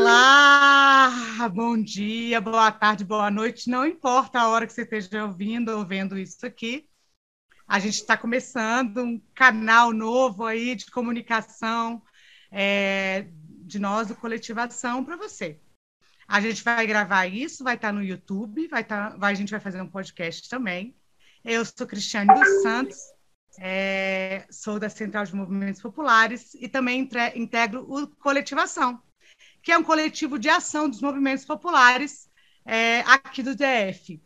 Olá, bom dia, boa tarde, boa noite. Não importa a hora que você esteja ouvindo ou vendo isso aqui. A gente está começando um canal novo aí de comunicação é, de nós do Coletivação para você. A gente vai gravar isso, vai estar tá no YouTube, vai tá, vai, a gente vai fazer um podcast também. Eu sou Cristiane dos Santos, é, sou da Central de Movimentos Populares e também integro o Coletivação, que é um coletivo de ação dos movimentos populares é, aqui do DF.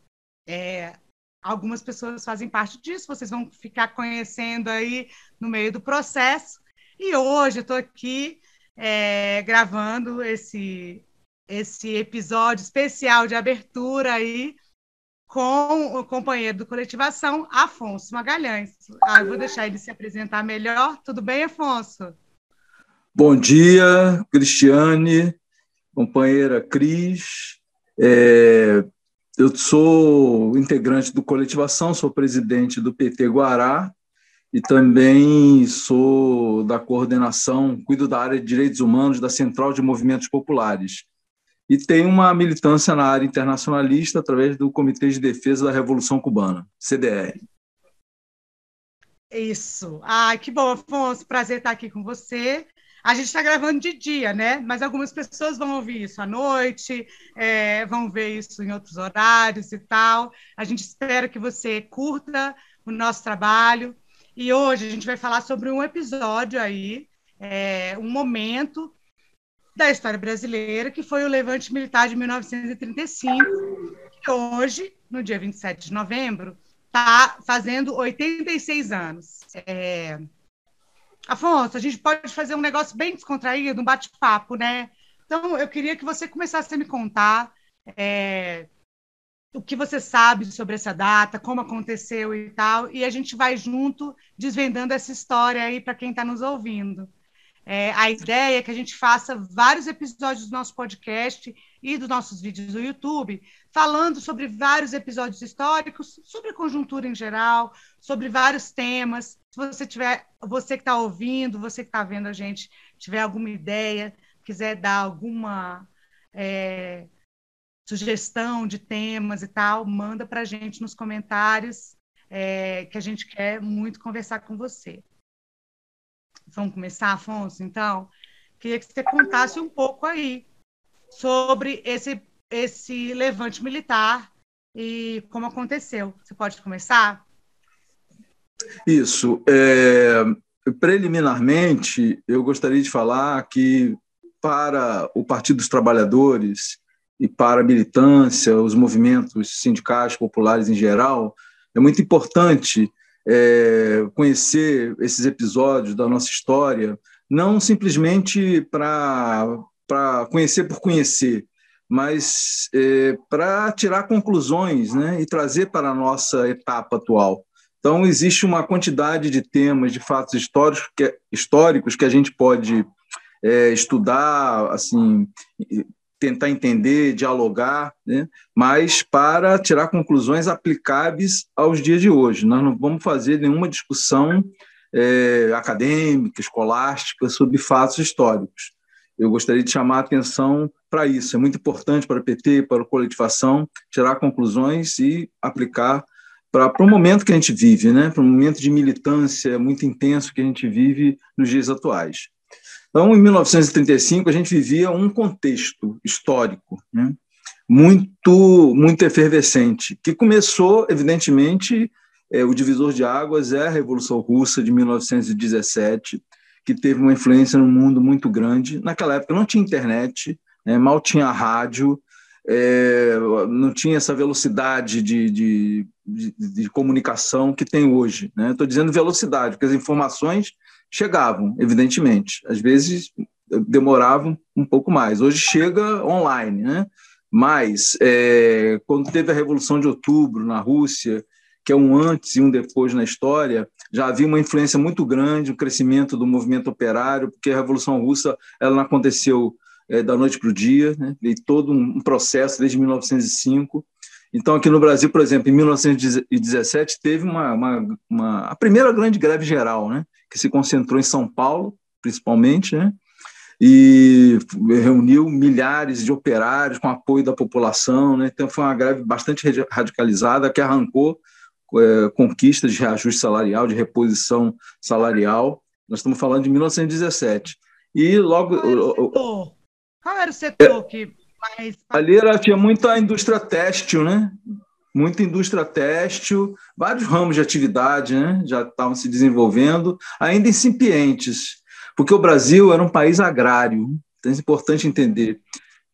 É, algumas pessoas fazem parte disso, vocês vão ficar conhecendo aí no meio do processo. E hoje eu estou aqui é, gravando esse, esse episódio especial de abertura aí com o companheiro do Coletivação, Afonso Magalhães. Ah, eu vou deixar ele se apresentar melhor. Tudo bem, Afonso? Bom dia, Cristiane, companheira Cris. É, eu sou integrante do Coletivação, sou presidente do PT Guará e também sou da coordenação, cuido da área de direitos humanos da Central de Movimentos Populares e tem uma militância na área internacionalista através do Comitê de Defesa da Revolução Cubana, CDR. Isso. Ai, que bom, Afonso. Prazer estar aqui com você. A gente está gravando de dia, né? Mas algumas pessoas vão ouvir isso à noite, é, vão ver isso em outros horários e tal. A gente espera que você curta o nosso trabalho. E hoje a gente vai falar sobre um episódio aí, é, um momento da história brasileira, que foi o levante militar de 1935, que hoje, no dia 27 de novembro, está fazendo 86 anos. É... Afonso, a gente pode fazer um negócio bem descontraído, um bate-papo, né? Então, eu queria que você começasse a me contar é, o que você sabe sobre essa data, como aconteceu e tal, e a gente vai junto desvendando essa história aí para quem está nos ouvindo. É, a ideia é que a gente faça vários episódios do nosso podcast e dos nossos vídeos do YouTube, falando sobre vários episódios históricos, sobre a conjuntura em geral, sobre vários temas. Se você tiver, você que está ouvindo, você que está vendo a gente, tiver alguma ideia, quiser dar alguma é, sugestão de temas e tal, manda para a gente nos comentários, é, que a gente quer muito conversar com você. Vamos começar, Afonso? Então, queria que você contasse um pouco aí sobre esse, esse levante militar e como aconteceu. Você pode começar? Isso. É, preliminarmente, eu gostaria de falar que para o Partido dos Trabalhadores e para a militância, os movimentos sindicais populares em geral, é muito importante é, conhecer esses episódios da nossa história, não simplesmente para conhecer por conhecer, mas é, para tirar conclusões né, e trazer para a nossa etapa atual. Então, existe uma quantidade de temas, de fatos históricos que, históricos que a gente pode é, estudar, assim, tentar entender, dialogar, né? mas para tirar conclusões aplicáveis aos dias de hoje. Nós não vamos fazer nenhuma discussão é, acadêmica, escolástica, sobre fatos históricos. Eu gostaria de chamar a atenção para isso. É muito importante para o PT, para a coletivação, tirar conclusões e aplicar para o momento que a gente vive, né? para um momento de militância muito intenso que a gente vive nos dias atuais. Então, em 1935, a gente vivia um contexto histórico né, muito, muito efervescente, que começou, evidentemente, é, o divisor de águas é a Revolução Russa de 1917, que teve uma influência no mundo muito grande. Naquela época não tinha internet, né, mal tinha rádio, é, não tinha essa velocidade de, de, de, de comunicação que tem hoje. Estou né? dizendo velocidade, porque as informações chegavam, evidentemente. Às vezes demoravam um pouco mais. Hoje chega online, né? Mas é, quando teve a Revolução de Outubro na Rússia, que é um antes e um depois na história, já havia uma influência muito grande, um crescimento do movimento operário, porque a Revolução Russa ela não aconteceu é, da noite para o dia, né? Veio todo um processo desde 1905. Então, aqui no Brasil, por exemplo, em 1917, teve uma, uma, uma a primeira grande greve geral, né? que se concentrou em São Paulo, principalmente, né? e reuniu milhares de operários com apoio da população. Né? Então, foi uma greve bastante radicalizada que arrancou é, conquistas de reajuste salarial, de reposição salarial. Nós estamos falando de 1917. E logo. Qual era o setor é, que mais. Ali era, tinha muita indústria têxtil, né? Muita indústria têxtil, vários ramos de atividade né? já estavam se desenvolvendo, ainda incipientes porque o Brasil era um país agrário, então é importante entender.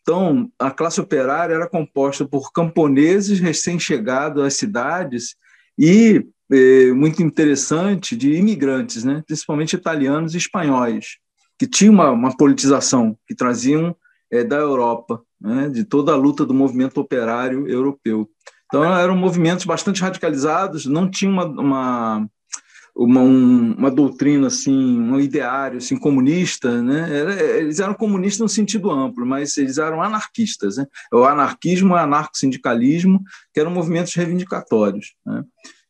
Então, a classe operária era composta por camponeses recém-chegados às cidades e, é, muito interessante, de imigrantes, né? principalmente italianos e espanhóis, que tinham uma, uma politização, que traziam é, da Europa, né? de toda a luta do movimento operário europeu. Então, eram movimentos bastante radicalizados, não tinha uma, uma uma, um, uma doutrina assim, um ideário assim comunista, né? eles eram comunistas no sentido amplo, mas eles eram anarquistas, né? O anarquismo, o anarco-sindicalismo, que eram movimentos reivindicatórios, né?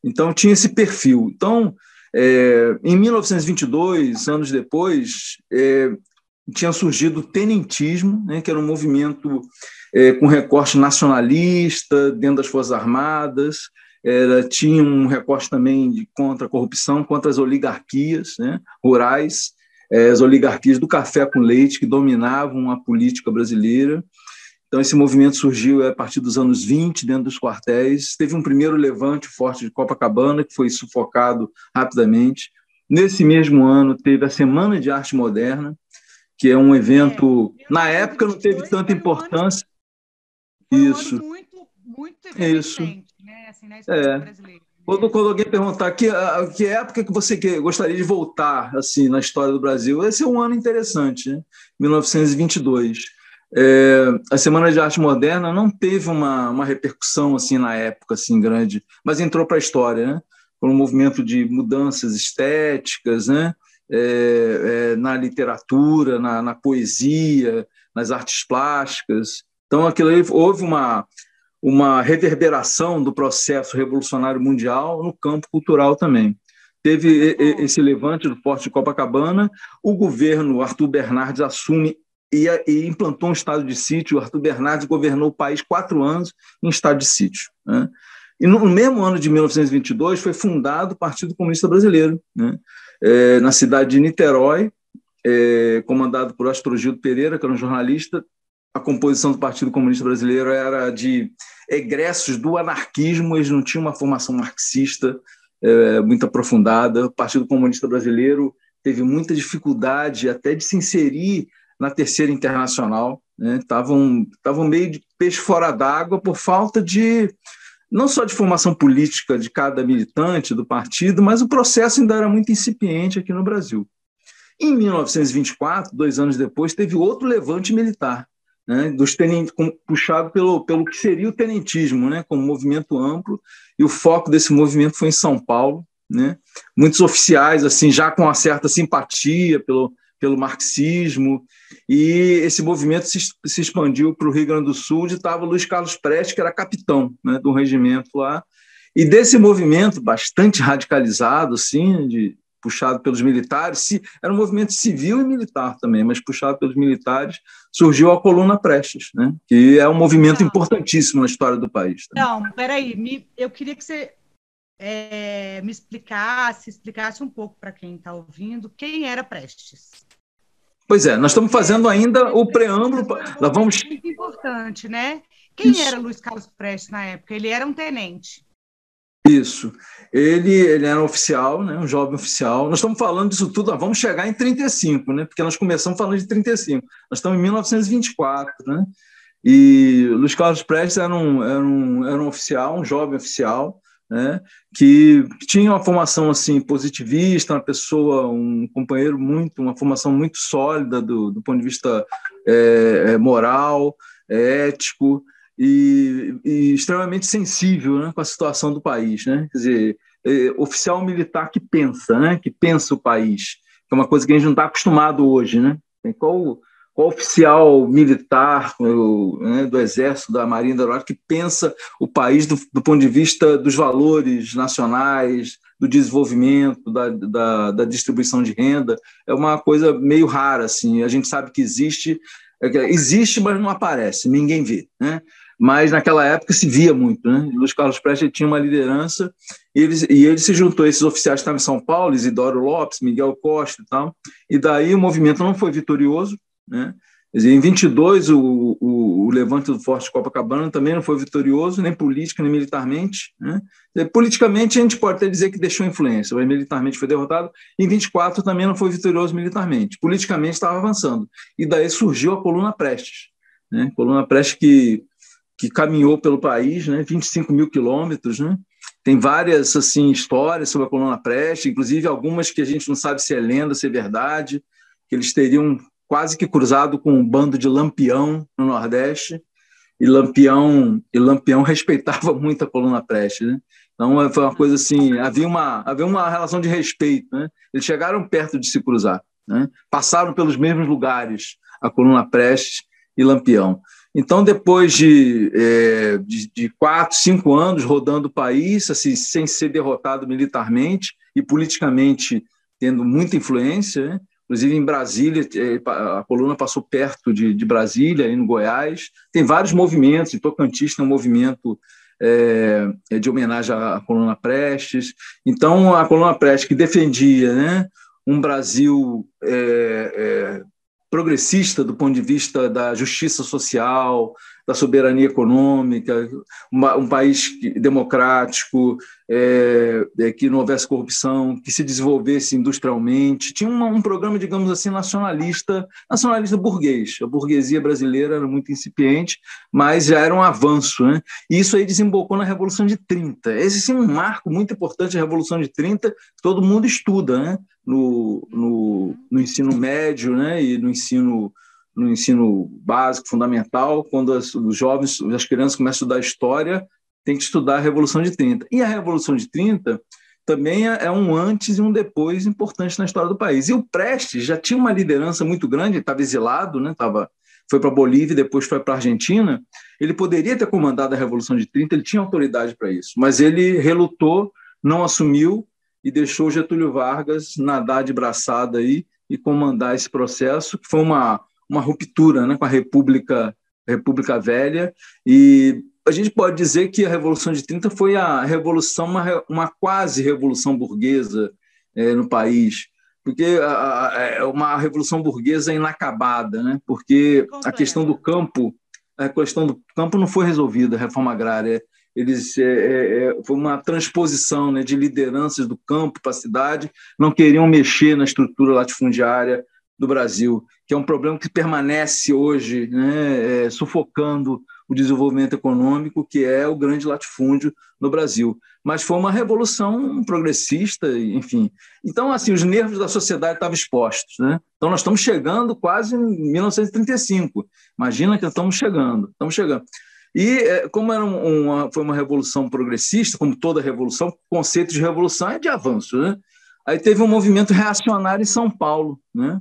Então tinha esse perfil. Então, é, em 1922, anos depois, é, tinha surgido o tenentismo, né? Que era um movimento é, com recorte nacionalista dentro das forças armadas era, tinha um recorte também de contra a corrupção, contra as oligarquias né, rurais, é, as oligarquias do café com leite que dominavam a política brasileira. Então, esse movimento surgiu a partir dos anos 20, dentro dos quartéis. Teve um primeiro levante forte de Copacabana, que foi sufocado rapidamente. Nesse mesmo ano, teve a Semana de Arte Moderna, que é um evento, é, na época, não teve tanta importância. Isso. muito, muito Isso né? Assim, na é. brasileira. Quando, quando, alguém perguntar que, que época que você que, gostaria de voltar assim na história do Brasil, esse é um ano interessante, né? 1922. É, a Semana de Arte Moderna não teve uma, uma repercussão assim na época assim grande, mas entrou para a história, né? Um movimento de mudanças estéticas, né? É, é, na literatura, na, na, poesia, nas artes plásticas. Então, aquilo aí, houve uma, uma reverberação do processo revolucionário mundial no campo cultural também. Teve esse levante do Porto de Copacabana, o governo Arthur Bernardes assume e, e implantou um estado de sítio. O Arthur Bernardes governou o país quatro anos em estado de sítio. Né? E no mesmo ano de 1922 foi fundado o Partido Comunista Brasileiro, né? é, na cidade de Niterói, é, comandado por Astrogildo Pereira, que era um jornalista, a composição do Partido Comunista Brasileiro era de egressos do anarquismo, eles não tinham uma formação marxista é, muito aprofundada. O Partido Comunista Brasileiro teve muita dificuldade até de se inserir na Terceira Internacional. Estavam né? meio de peixe fora d'água por falta de não só de formação política de cada militante do partido, mas o processo ainda era muito incipiente aqui no Brasil. Em 1924, dois anos depois, teve outro levante militar, né, dos puxado pelo, pelo que seria o tenentismo, né, como movimento amplo, e o foco desse movimento foi em São Paulo. Né, muitos oficiais assim já com uma certa simpatia pelo, pelo marxismo, e esse movimento se, se expandiu para o Rio Grande do Sul, onde estava Luiz Carlos Prestes, que era capitão né, do regimento lá, e desse movimento bastante radicalizado, assim, de, puxado pelos militares, se, era um movimento civil e militar também, mas puxado pelos militares, surgiu a Coluna Prestes, né? que é um movimento importantíssimo na história do país. Tá? Não, peraí, me, eu queria que você é, me explicasse, explicasse um pouco para quem está ouvindo, quem era Prestes. Pois é, nós estamos fazendo ainda o preâmbulo. Nós vamos... Muito importante, né? Quem Isso. era Luiz Carlos Prestes na época? Ele era um tenente. Isso. Ele, ele era um oficial, né, um jovem oficial. Nós estamos falando disso tudo, vamos chegar em 35, né, porque nós começamos falando de 35. Nós estamos em 1924, né? E Luiz Carlos Prestes era um, era um, era um oficial, um jovem oficial, né, que tinha uma formação assim positivista, uma pessoa, um companheiro muito, uma formação muito sólida do, do ponto de vista é, moral, é, ético e, e extremamente sensível né, com a situação do país. Né? Quer dizer, é, oficial militar que pensa, né, que pensa o país, que é uma coisa que a gente não está acostumado hoje. Né? Qual oficial militar né, do Exército, da Marinha, da Aeronáutica, que pensa o país do, do ponto de vista dos valores nacionais, do desenvolvimento, da, da, da, distribuição de renda, é uma coisa meio rara. Assim. A gente sabe que existe, é existe, mas não aparece, ninguém vê. Né? Mas naquela época se via muito. Né? Luiz Carlos Prestes tinha uma liderança e ele, e ele se juntou a esses oficiais que estavam em São Paulo, Isidoro Lopes, Miguel Costa e tal, e daí o movimento não foi vitorioso, né? Dizer, em 22, o, o, o, levante do Forte Copacabana também não foi vitorioso, nem política, nem militarmente. Né? Politicamente, a gente pode até dizer que deixou influência, mas militarmente foi derrotado. Em 24, também não foi vitorioso militarmente. Politicamente, estava avançando. E daí surgiu a coluna Prestes. Né? Coluna Prestes que, que caminhou pelo país, né? 25 mil quilômetros. Né? Tem várias assim histórias sobre a coluna Prestes, inclusive algumas que a gente não sabe se é lenda, se é verdade, que eles teriam quase que cruzado com um bando de Lampião no Nordeste, e Lampião, e Lampião respeitava muito a coluna Prestes, né? Então foi uma coisa assim, havia uma, havia uma relação de respeito, né? Eles chegaram perto de se cruzar, né? Passaram pelos mesmos lugares, a coluna Prestes e Lampião. Então, depois de, é, de, de, quatro, cinco anos rodando o país, assim, sem ser derrotado militarmente e politicamente tendo muita influência, né? Inclusive em Brasília, é, a coluna passou perto de, de Brasília, aí no Goiás. Tem vários movimentos, em Tocantins tem um movimento é, de homenagem à coluna Prestes. Então, a coluna Prestes, que defendia né, um Brasil é, é, progressista do ponto de vista da justiça social, da soberania econômica, uma, um país democrático, é, é, que não houvesse corrupção, que se desenvolvesse industrialmente. Tinha uma, um programa, digamos assim, nacionalista, nacionalista burguês. A burguesia brasileira era muito incipiente, mas já era um avanço. Né? E isso aí desembocou na Revolução de 30. Esse sim, é um marco muito importante, a Revolução de 30, que todo mundo estuda né? no, no, no ensino médio né? e no ensino no ensino básico, fundamental, quando as, os jovens, as crianças começam a estudar história, tem que estudar a Revolução de 30. E a Revolução de 30 também é, é um antes e um depois importante na história do país. E o Prestes já tinha uma liderança muito grande, estava exilado, né? Tava, foi para a Bolívia depois foi para a Argentina. Ele poderia ter comandado a Revolução de 30, ele tinha autoridade para isso, mas ele relutou, não assumiu e deixou Getúlio Vargas nadar de braçada aí e comandar esse processo, que foi uma, uma ruptura né, com a República, República Velha, e a gente pode dizer que a Revolução de 30 foi a revolução, uma, uma quase revolução burguesa é, no país, porque é uma revolução burguesa inacabada, né? porque a questão do campo, a questão do campo não foi resolvida, a reforma agrária, eles é, é, é foi uma transposição né, de lideranças do campo para a cidade, não queriam mexer na estrutura latifundiária do Brasil, que é um problema que permanece hoje, né, é, sufocando o desenvolvimento econômico, que é o grande latifúndio no Brasil. Mas foi uma revolução progressista, enfim. Então, assim, os nervos da sociedade estavam expostos. Né? Então, nós estamos chegando quase em 1935. Imagina que estamos chegando, estamos chegando. E é, como era uma, foi uma revolução progressista, como toda revolução, o conceito de revolução é de avanço. Né? Aí teve um movimento reacionário em São Paulo, né?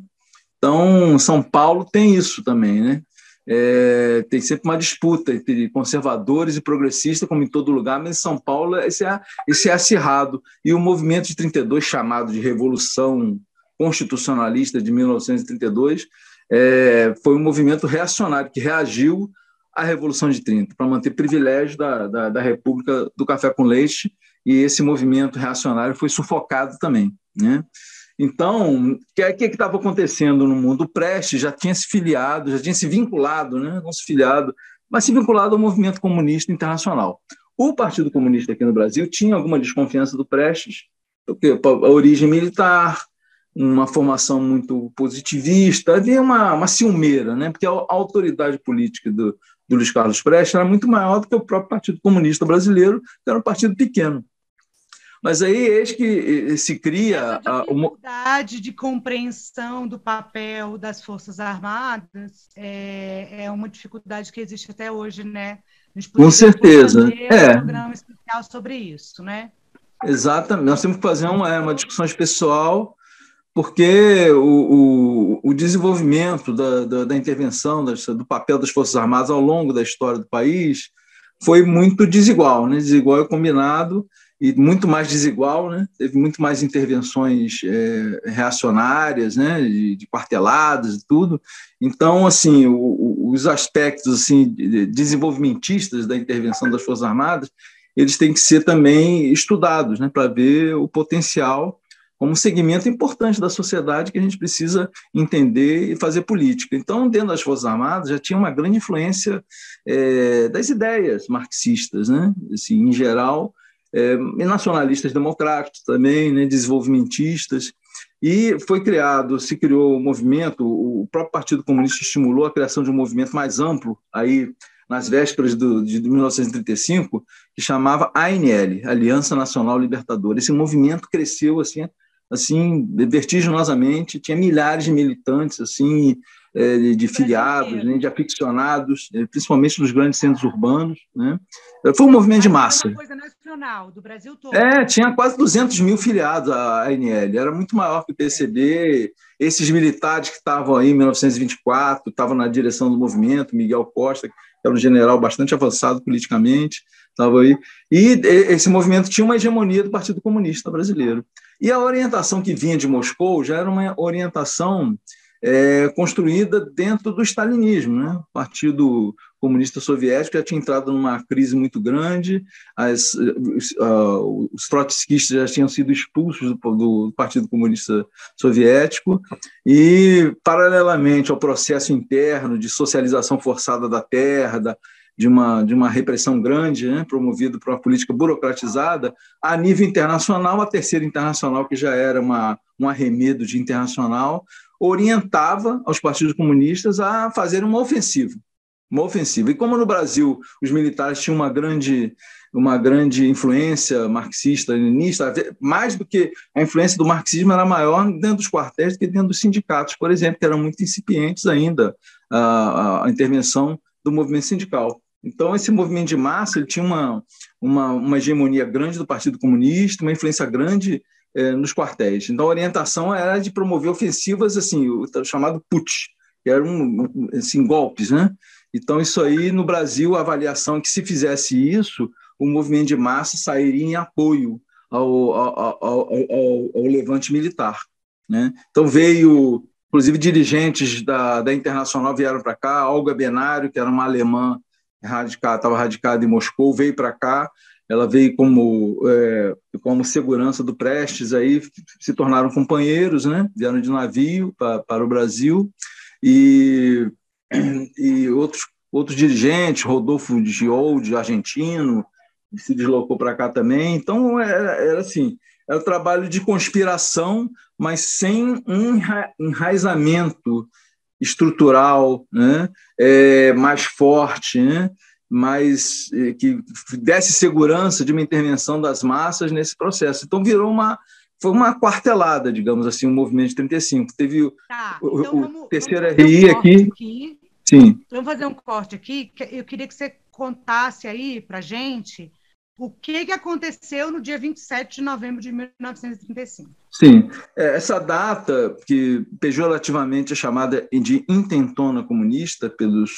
Então, São Paulo tem isso também, né? É, tem sempre uma disputa entre conservadores e progressistas, como em todo lugar, mas em São Paulo esse é, esse é acirrado. E o movimento de 32, chamado de Revolução Constitucionalista de 1932, é, foi um movimento reacionário que reagiu à Revolução de 30, para manter privilégio da, da, da República do Café com Leite, e esse movimento reacionário foi sufocado também. Né? Então, o que que estava acontecendo no mundo? O Prestes já tinha se filiado, já tinha se vinculado, né? não se filiado, mas se vinculado ao movimento comunista internacional. O Partido Comunista aqui no Brasil tinha alguma desconfiança do Prestes, porque a origem militar, uma formação muito positivista, havia uma, uma ciumeira, né? porque a, a autoridade política do, do Luiz Carlos Prestes era muito maior do que o próprio Partido Comunista Brasileiro, que era um partido pequeno. Mas aí eis que se cria a dificuldade de compreensão do papel das Forças Armadas é, é uma dificuldade que existe até hoje, né? Com certeza. É. Um programa especial sobre isso, né? Exatamente. Nós temos que fazer uma, é, uma discussão pessoal, porque o, o, o desenvolvimento da, da, da intervenção, do papel das Forças Armadas ao longo da história do país foi muito desigual, né? desigual e combinado, e muito mais desigual, né? teve muito mais intervenções é, reacionárias, né? de, de quarteladas e tudo. Então, assim, o, os aspectos assim, desenvolvimentistas da intervenção das Forças Armadas, eles têm que ser também estudados né? para ver o potencial como um segmento importante da sociedade que a gente precisa entender e fazer política. Então, dentro das Forças Armadas, já tinha uma grande influência é, das ideias marxistas, né? assim, em geral, é, nacionalistas democráticos também, né, desenvolvimentistas, e foi criado, se criou o um movimento, o próprio Partido Comunista estimulou a criação de um movimento mais amplo, aí nas vésperas do, de 1935, que chamava ANL, Aliança Nacional Libertadora. Esse movimento cresceu assim, assim vertiginosamente, tinha milhares de militantes assim, de filiados, né, de aficionados, é, principalmente nos grandes centros urbanos. Né? Foi um movimento de massa. coisa nacional, do Brasil todo. É, tinha quase 200 mil filiados a ANL, era muito maior que o PCB. Esses militares que estavam aí em 1924, estavam na direção do movimento, Miguel Costa, que era um general bastante avançado politicamente, estava aí. E esse movimento tinha uma hegemonia do Partido Comunista Brasileiro. E a orientação que vinha de Moscou já era uma orientação é, construída dentro do stalinismo. Né? O Partido Comunista Soviético já tinha entrado numa crise muito grande, as, os, uh, os trotskistas já tinham sido expulsos do, do, Partido Comunista Soviético, e, paralelamente ao processo interno de socialização forçada da terra, da, de uma, de uma repressão grande, né, promovido por uma política burocratizada, a nível internacional, a Terceira Internacional, que já era uma, um arremedo de internacional, orientava aos partidos comunistas a fazer uma ofensiva. Uma ofensiva. E como no Brasil os militares tinham uma grande, uma grande influência marxista, leninista, mais do que a influência do marxismo era maior dentro dos quartéis do que dentro dos sindicatos, por exemplo, que eram muito incipientes ainda a, a intervenção do movimento sindical. Então, esse movimento de massa ele tinha uma, uma, uma hegemonia grande do Partido Comunista, uma influência grande é, nos quartéis. Então, a orientação era de promover ofensivas, assim, o chamado putsch, que eram assim, golpes, né? Então, isso aí, no Brasil, a avaliação é que se fizesse isso, o movimento de massa sairia em apoio ao, ao, ao, ao, ao levante militar. Né? Então, veio, inclusive, dirigentes da, da Internacional vieram para cá, Olga Benário, que era uma alemã, estava radicada em Moscou, veio para cá, ela veio como, é, como segurança do Prestes, aí se tornaram companheiros, né? vieram de navio para, para o Brasil, e, e outros, outros dirigentes, Rodolfo Giold, argentino, se deslocou para cá também. Então, era, era assim, era um trabalho de conspiração, mas sem um enraizamento estrutural né? É, mais forte, né? Mas eh, que desse segurança de uma intervenção das massas nesse processo. Então virou uma foi uma quartelada, digamos assim, o um movimento de 35. Teve tá, o, então o vamos, terceiro vamos RI um aqui. aqui. Sim. Vamos fazer um corte aqui. Eu queria que você contasse aí para gente o que, que aconteceu no dia 27 de novembro de 1935. Sim, é, essa data, que pejorativamente é chamada de intentona comunista pelos,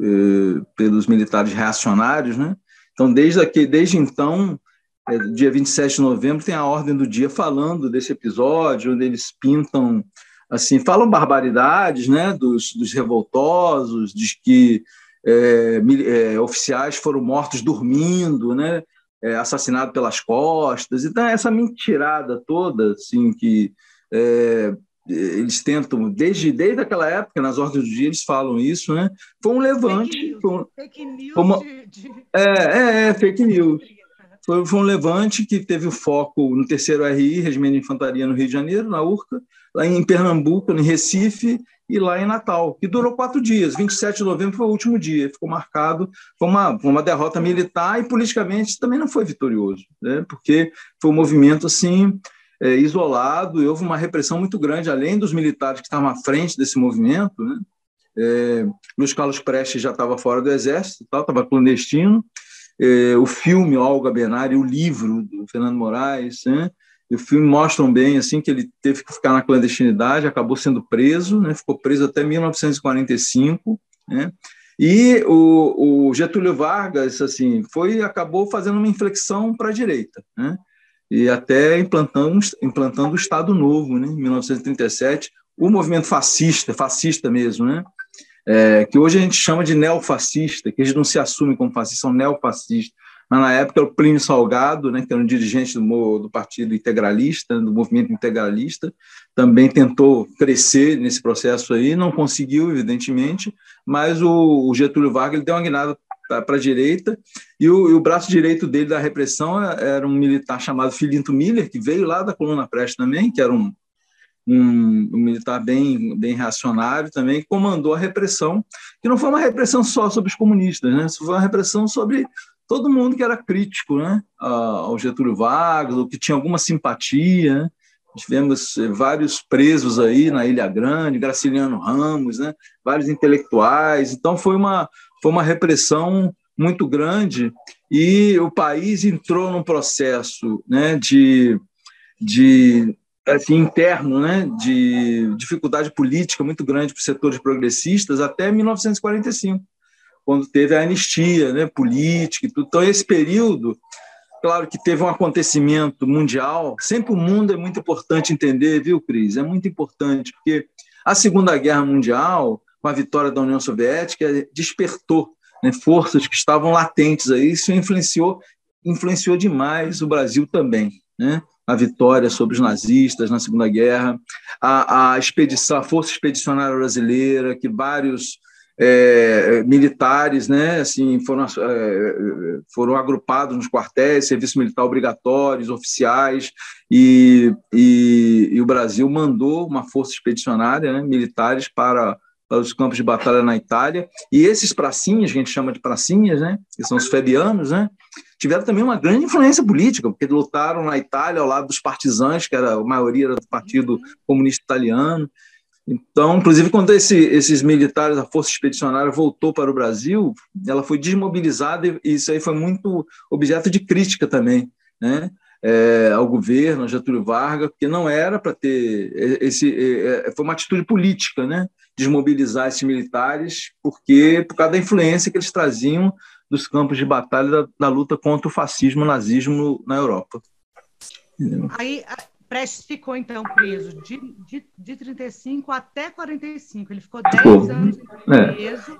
eh, pelos militares reacionários, né? então, desde, aqui, desde então, é, dia 27 de novembro, tem a ordem do dia falando desse episódio, onde eles pintam, assim, falam barbaridades né? dos, dos revoltosos, diz que é, é, oficiais foram mortos dormindo, né? É, assassinado pelas costas. Então, essa mentirada toda, assim, que é, eles tentam, desde, desde aquela época, nas ordens do dia, eles falam isso, né? Foi um levante. Fake news, foi um, fake news foi uma, de, de... É, é, é, fake news. Foi, foi um levante que teve o foco no terceiro RI, Regimento de Infantaria no Rio de Janeiro, na URCA, lá em Pernambuco, em Recife, e lá em Natal, que durou quatro dias. 27 de novembro foi o último dia, ficou marcado, foi uma, uma derrota militar e politicamente também não foi vitorioso, né? porque foi um movimento assim é, isolado e houve uma repressão muito grande, além dos militares que estavam à frente desse movimento. Né? É, Luiz Carlos Prestes já estava fora do exército, estava clandestino. É, o filme Olga Benari, o livro do Fernando Moraes, né? O filme mostram bem assim que ele teve que ficar na clandestinidade, acabou sendo preso, né? ficou preso até 1945, né? E o, o, Getúlio Vargas assim foi acabou fazendo uma inflexão para a direita, né? e até implantando, implantando o Estado Novo, né? em 1937, o movimento fascista, fascista mesmo, né? É, que hoje a gente chama de neofascista, que eles não se assumem como fascistas, são neofascistas. Mas na época o Plínio Salgado, né, que era um dirigente do, do Partido Integralista, do movimento integralista, também tentou crescer nesse processo aí, não conseguiu, evidentemente, mas o, o Getúlio Vargas ele deu uma guinada para a direita, e o, e o, braço direito dele da repressão era um militar chamado Filinto Miller, que veio lá da coluna Preste também, que era um, um, um, militar bem, bem reacionário também, que comandou a repressão, que não foi uma repressão só sobre os comunistas, né? foi uma repressão sobre todo mundo que era crítico né, ao Getúlio Vargas, ou que tinha alguma simpatia. Né? Tivemos eh, vários presos aí na Ilha Grande, Graciliano Ramos, né, vários intelectuais. Então, foi uma, foi uma repressão muito grande e o país entrou num processo né, de, de assim, interno, né, de dificuldade política muito grande para os setores progressistas até 1945 quando teve a anistia né, política e tudo. Então, esse período, claro que teve um acontecimento mundial, sempre o mundo é muito importante entender, viu, Cris? É muito importante, porque a Segunda Guerra Mundial, com a vitória da União Soviética, despertou né, forças que estavam latentes aí, isso influenciou, influenciou demais o Brasil também, né? a vitória sobre os nazistas na Segunda Guerra, a, a expedição, a Força Expedicionária Brasileira, que vários é, militares, né, assim, foram, é, foram agrupados nos quartéis, serviço militar obrigatórios, oficiais, e, e, e o Brasil mandou uma força expedicionária, né, militares para, para os campos de batalha na Itália, e esses pracinhas, que a gente chama de pracinhas, né, que são os fabianos, né, tiveram também uma grande influência política, porque lutaram na Itália ao lado dos partisans, que era a maioria era do Partido Comunista Italiano, então, inclusive, quando esse, esses militares, a Força Expedicionária voltou para o Brasil, ela foi desmobilizada e isso aí foi muito objeto de crítica também, né? É, ao governo, Getúlio Vargas, porque não era para ter esse, é, foi uma atitude política, né? Desmobilizar esses militares, porque por causa da influência que eles traziam dos campos de batalha da, da luta contra o fascismo, o nazismo na Europa. Aí Prestes ficou, então, preso de, de, de 35 até 45. Ele ficou 10 anos é. preso, é.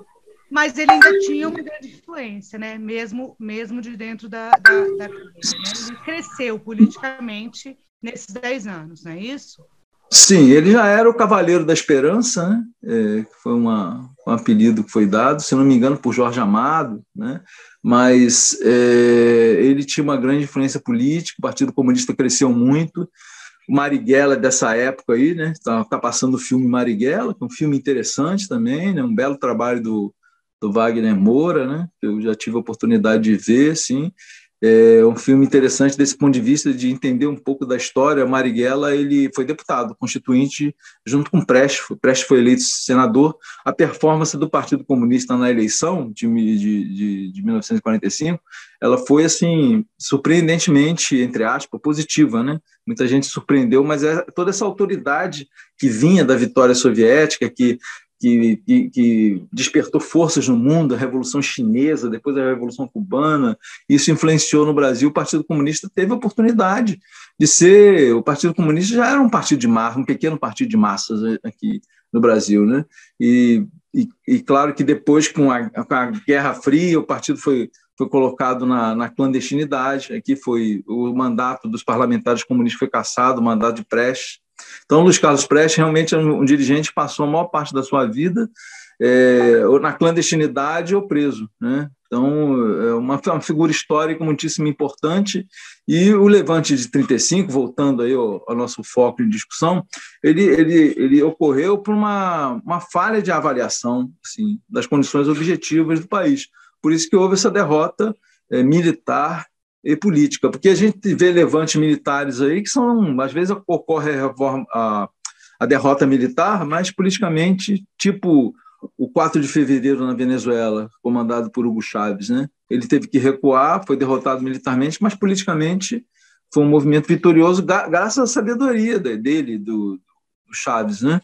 mas ele ainda tinha uma grande influência, né? mesmo, mesmo de dentro da, da, da né? Ele cresceu politicamente nesses 10 anos, não é isso? Sim, ele já era o Cavaleiro da Esperança, né? É, foi uma, um apelido que foi dado, se não me engano, por Jorge Amado, né? mas é, ele tinha uma grande influência política, o Partido Comunista cresceu muito, Marighella dessa época aí, né? Está tá passando o filme Marighella, que é um filme interessante também, né? Um belo trabalho do, do Wagner Moura, né? Eu já tive a oportunidade de ver, sim. É um filme interessante desse ponto de vista de entender um pouco da história. Marighella ele foi deputado constituinte junto com Prestes. Prestes foi eleito senador. A performance do Partido Comunista na eleição de, de, de, de 1945, ela foi assim surpreendentemente entre aspas positiva, né? Muita gente surpreendeu, mas é toda essa autoridade que vinha da vitória soviética, que que, que, despertou forças no mundo, a Revolução Chinesa, depois a Revolução Cubana, isso influenciou no Brasil. O Partido Comunista teve a oportunidade de ser. O Partido Comunista já era um partido de massa, um pequeno partido de massas aqui no Brasil, né? E, e, e claro que depois, com a, com a, Guerra Fria, o partido foi, foi colocado na, na clandestinidade. Aqui foi o mandato dos parlamentares comunistas foi cassado, o mandato de Prestes então, Luiz Carlos Prestes realmente é um dirigente que passou a maior parte da sua vida é, ou na clandestinidade ou preso. Né? Então, é uma, uma, figura histórica muitíssimo importante. E o Levante de 35, voltando aí ao, ao nosso foco de discussão, ele, ele, ele ocorreu por uma, uma falha de avaliação assim, das condições objetivas do país. Por isso que houve essa derrota é, militar e política, porque a gente vê levantes militares aí que são, às vezes ocorre a, a, a derrota militar, mas politicamente, tipo o 4 de fevereiro na Venezuela, comandado por Hugo Chávez, né? Ele teve que recuar, foi derrotado militarmente, mas politicamente foi um movimento vitorioso graças à sabedoria dele, do, do Chávez, né?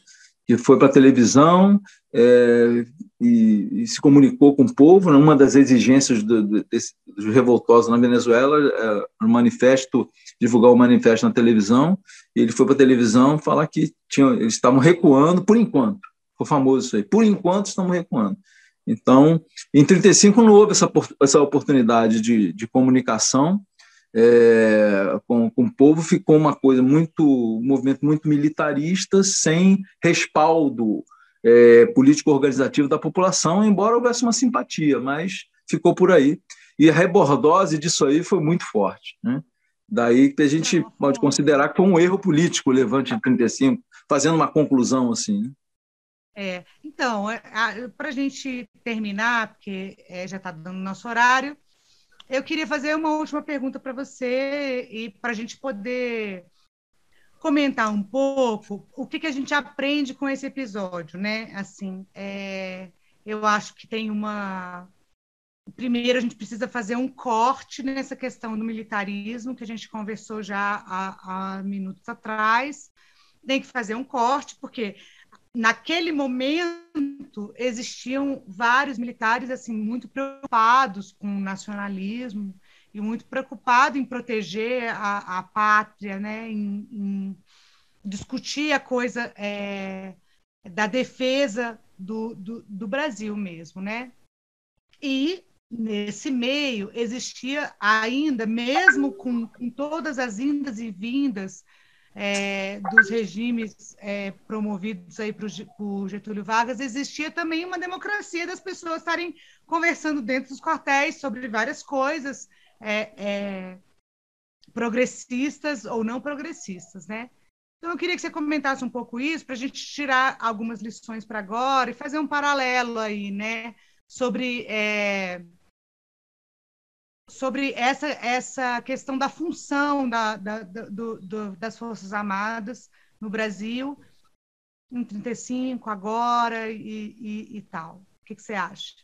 Que foi para a televisão, é, e, e, se comunicou com o povo. Né? Uma das exigências do, do, dos revoltosos na Venezuela, é, no manifesto, divulgar o manifesto na televisão, e ele foi para a televisão falar que eles estavam recuando por enquanto. Ficou famoso isso aí. Por enquanto, estamos recuando. Então, em 35 não houve essa, essa oportunidade de, de comunicação é, com, com o povo, ficou uma coisa muito, um movimento muito militarista, sem respaldo é, político-organizativo da população, embora houvesse uma simpatia, mas ficou por aí. E a rebordose disso aí foi muito forte. Né? Daí que a gente pode considerar que foi um erro político o levante de 35, fazendo uma conclusão assim. Né? É, então, para a gente terminar, porque é, já está dando nosso horário, eu queria fazer uma última pergunta para você e para a gente poder comentar um pouco o que, que a gente aprende com esse episódio, né? Assim, é, eu acho que tem uma. Primeiro, a gente precisa fazer um corte nessa questão do militarismo, que a gente conversou já há, há minutos atrás. Tem que fazer um corte, porque naquele momento existiam vários militares assim muito preocupados com o nacionalismo e muito preocupados em proteger a, a pátria, né, em, em, discutir a coisa é, da defesa do, do, do Brasil mesmo, né? E nesse meio existia ainda, mesmo com, com todas as indas e vindas é, dos regimes é, promovidos aí por Getúlio Vargas, existia também uma democracia das pessoas estarem conversando dentro dos quartéis sobre várias coisas é, é, progressistas ou não progressistas, né? Então, eu queria que você comentasse um pouco isso para a gente tirar algumas lições para agora e fazer um paralelo aí, né? Sobre é, sobre essa, essa questão da função da, da, do, do, das Forças Armadas no Brasil, em 35, agora e, e, e tal. O que, que, você acha?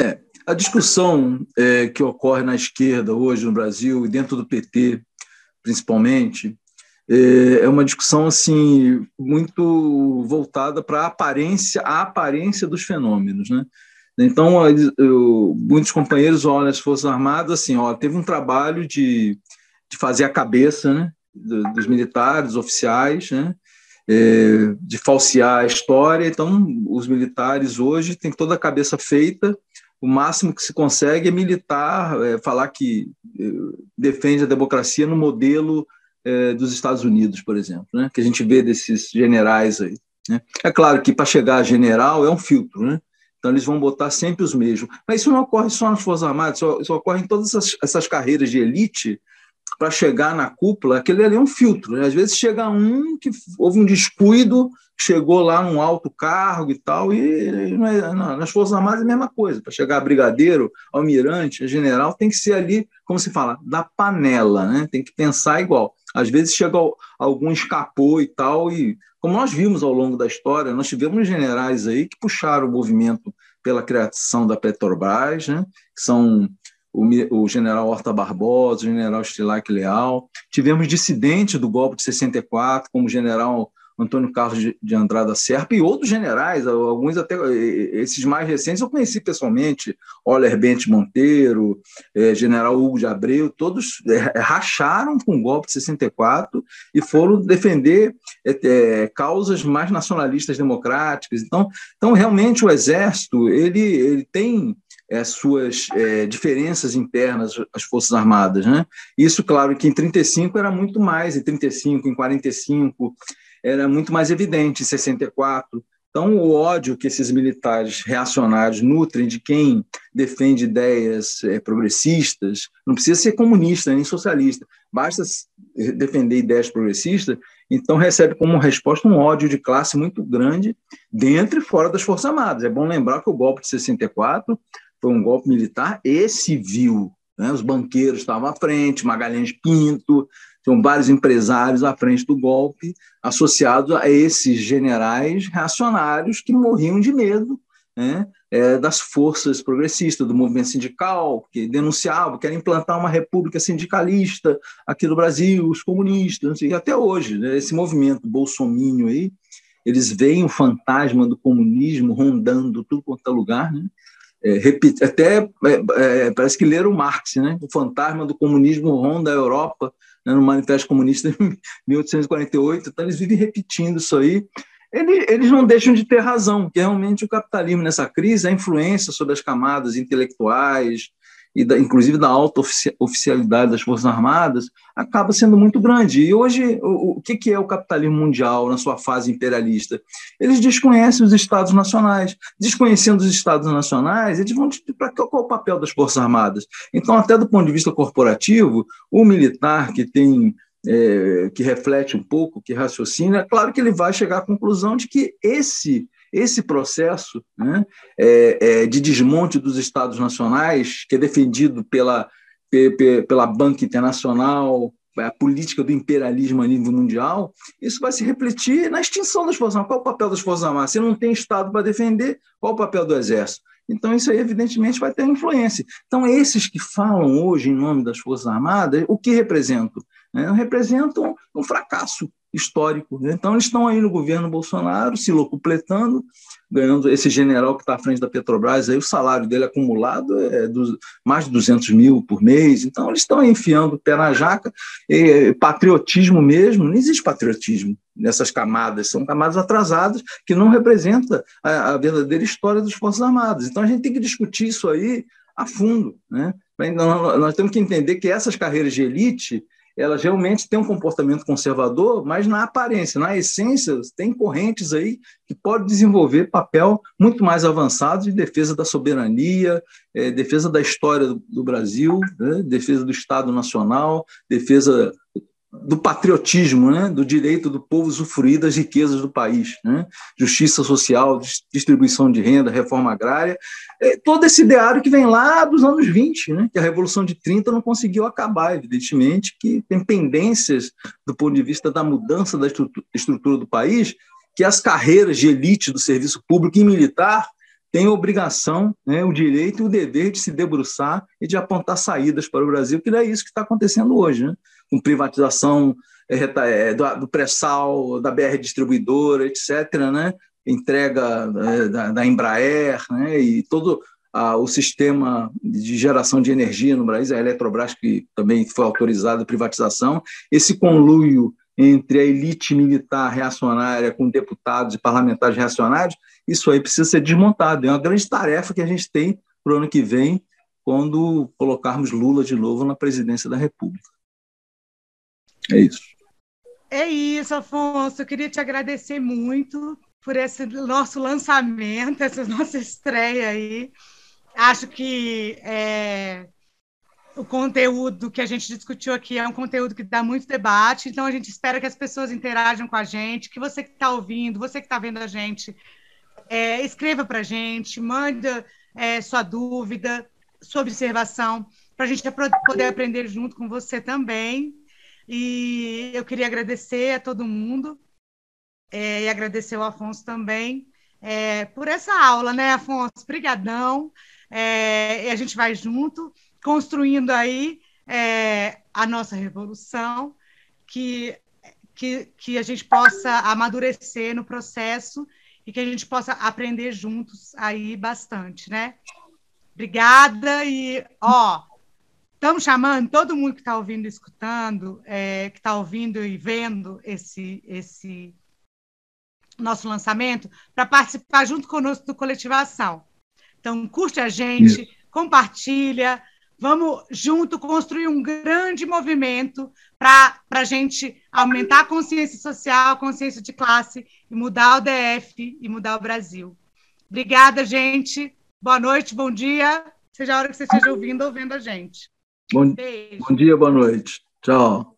É, a discussão é, que ocorre na esquerda hoje no Brasil e dentro do PT, principalmente, é, é uma discussão assim muito voltada para a aparência, a aparência dos fenômenos, né? Então, eu, muitos companheiros olham as Forças Armadas assim, ó, teve um trabalho de, de fazer a cabeça né, dos militares, oficiais, né, é, de falsear a história. Então, os militares hoje têm toda a cabeça feita, o máximo que se consegue é militar, é, falar que é, defende a democracia no modelo é, dos Estados Unidos, por exemplo, né, que a gente vê desses generais aí. Né. É claro que para chegar a general é um filtro, né? Então, eles vão botar sempre os mesmos. Mas isso não ocorre só nas Forças Armadas, isso, ocorre em todas essas, essas carreiras de elite. Para chegar na cúpula, aquele ali é um filtro. Né? Às vezes chega um que houve um descuido, chegou lá num alto cargo e tal, e não é, nas Forças Armadas é a mesma coisa. Para chegar a brigadeiro, almirante, general, tem que ser ali, como se fala, da panela, né? tem que pensar igual. Às vezes chega algum escapou e tal, e como nós vimos ao longo da história, nós tivemos generais aí que puxaram o movimento pela criação da Petrobras, né? que são o, o general Horta Barbosa, o general Estilac Leal. Tivemos dissidentes do golpe de 64, como o general Antônio Carlos de Andrada Serpa e outros generais, alguns até esses mais recentes eu conheci pessoalmente, Oller Bente Monteiro, eh, General Hugo de Abreu, todos eh, racharam com o golpe de 64 e foram defender eh, causas mais nacionalistas democráticas. Então, então realmente o exército ele, ele tem as suas é, diferenças internas as Forças Armadas. Né? Isso, claro, que em 35 era muito mais, em 35, em 45, era muito mais evidente em 64. Então, o ódio que esses militares reacionários nutrem de quem defende ideias é, progressistas, não precisa ser comunista nem socialista, basta defender ideias progressistas, então recebe como resposta um ódio de classe muito grande dentro e fora das Forças Armadas. É bom lembrar que o golpe de 64 foi um golpe militar e civil. Né? Os banqueiros estavam à frente, Magalhães Pinto, tinham vários empresários à frente do golpe, associados a esses generais reacionários que morriam de medo né, é, das forças progressistas, do movimento sindical, que denunciavam, querem implantar uma república sindicalista aqui no Brasil, os comunistas, e até hoje, né, esse movimento bolsomínio aí, eles veem o fantasma do comunismo rondando tudo quanto é lugar, né? É, até é, é, parece que leram Marx, né? O fantasma do comunismo ronda a Europa, né, no Manifesto Comunista de 1848. Então eles vivem repetindo isso aí. Eles, eles não deixam de ter razão, que realmente o capitalismo nessa crise, a influência sobre as camadas intelectuais, e da, inclusive da alta oficialidade das Forças Armadas, acaba sendo muito grande. E hoje, o, o que, que é o capitalismo mundial na sua fase imperialista? Eles desconhecem os Estados nacionais. Desconhecendo os Estados nacionais, eles vão para qual é o papel das Forças Armadas. Então, até do ponto de vista corporativo, o militar que tem é, que reflete um pouco, que raciocina, é claro que ele vai chegar à conclusão de que esse esse processo né, é, é, de desmonte dos Estados nacionais, que é defendido pela, pela Banca Internacional, a política do imperialismo a nível mundial, isso vai se refletir na extinção das Forças Armadas. Qual o papel das Forças Armadas? Se não tem Estado para defender, qual o papel do Exército? Então, isso aí, evidentemente, vai ter influência. Então, esses que falam hoje em nome das Forças Armadas, o que representam? Né? Representam um fracasso histórico. Né? Então, eles estão aí no governo Bolsonaro, se locupletando, ganhando esse general que está à frente da Petrobras, aí o salário dele acumulado é dos, mais de 200 mil por mês. Então, eles estão enfiando o pé na jaca. E, patriotismo mesmo, não existe patriotismo nessas camadas, são camadas atrasadas que não representam a, a verdadeira história das Forças Armadas. Então, a gente tem que discutir isso aí a fundo. Né? Nós temos que entender que essas carreiras de elite elas realmente têm um comportamento conservador, mas na aparência, na essência, tem correntes aí que podem desenvolver papel muito mais avançado de defesa da soberania, é, defesa da história do, Brasil, né, defesa do Estado Nacional, defesa do patriotismo, né? do direito do povo usufruir das riquezas do país, né? justiça social, distribuição de renda, reforma agrária, é todo esse ideário que vem lá dos anos 20, né? que a Revolução de 30 não conseguiu acabar, evidentemente, que tem pendências do ponto de vista da mudança da estrutura do país, que as carreiras de elite do serviço público e militar têm a obrigação, né, o direito e o dever de se debruçar e de apontar saídas para o Brasil, que é isso que está acontecendo hoje. Né? com privatização é, é, do, do pré-sal, da BR distribuidora, etc., né? entrega é, da, da, Embraer, né? e todo ah, o sistema de geração de energia no Brasil, a Eletrobras, que também foi autorizada a privatização, esse conluio entre a elite militar reacionária com deputados e parlamentares reacionários, isso aí precisa ser desmontado. É uma grande tarefa que a gente tem para o ano que vem, quando colocarmos Lula de novo na presidência da República. É isso. É isso, Afonso. Eu queria te agradecer muito por esse nosso lançamento, essa nossa estreia aí. Acho que é, o conteúdo que a gente discutiu aqui é um conteúdo que dá muito debate, então a gente espera que as pessoas interajam com a gente, que você que está ouvindo, você que está vendo a gente, é, escreva para a gente, manda é, sua dúvida, sua observação, para a gente poder aprender junto com você também. E eu queria agradecer a todo mundo é, e agradecer ao Afonso também é, por essa aula, né, Afonso? Obrigadão. É, e a gente vai junto, construindo aí é, a nossa revolução, que, que, que a gente possa amadurecer no processo e que a gente possa aprender juntos aí bastante, né? Obrigada e, ó, Estamos chamando todo mundo que está ouvindo e escutando, é, que está ouvindo e vendo esse, esse nosso lançamento, para participar junto conosco do Coletivação. Então, curte a gente, Isso. compartilha, vamos junto construir um grande movimento para a gente aumentar a consciência social, a consciência de classe e mudar o DF e mudar o Brasil. Obrigada, gente. Boa noite, bom dia, seja a hora que você esteja ouvindo ou vendo a gente. Bom, bom dia, boa noite. Tchau.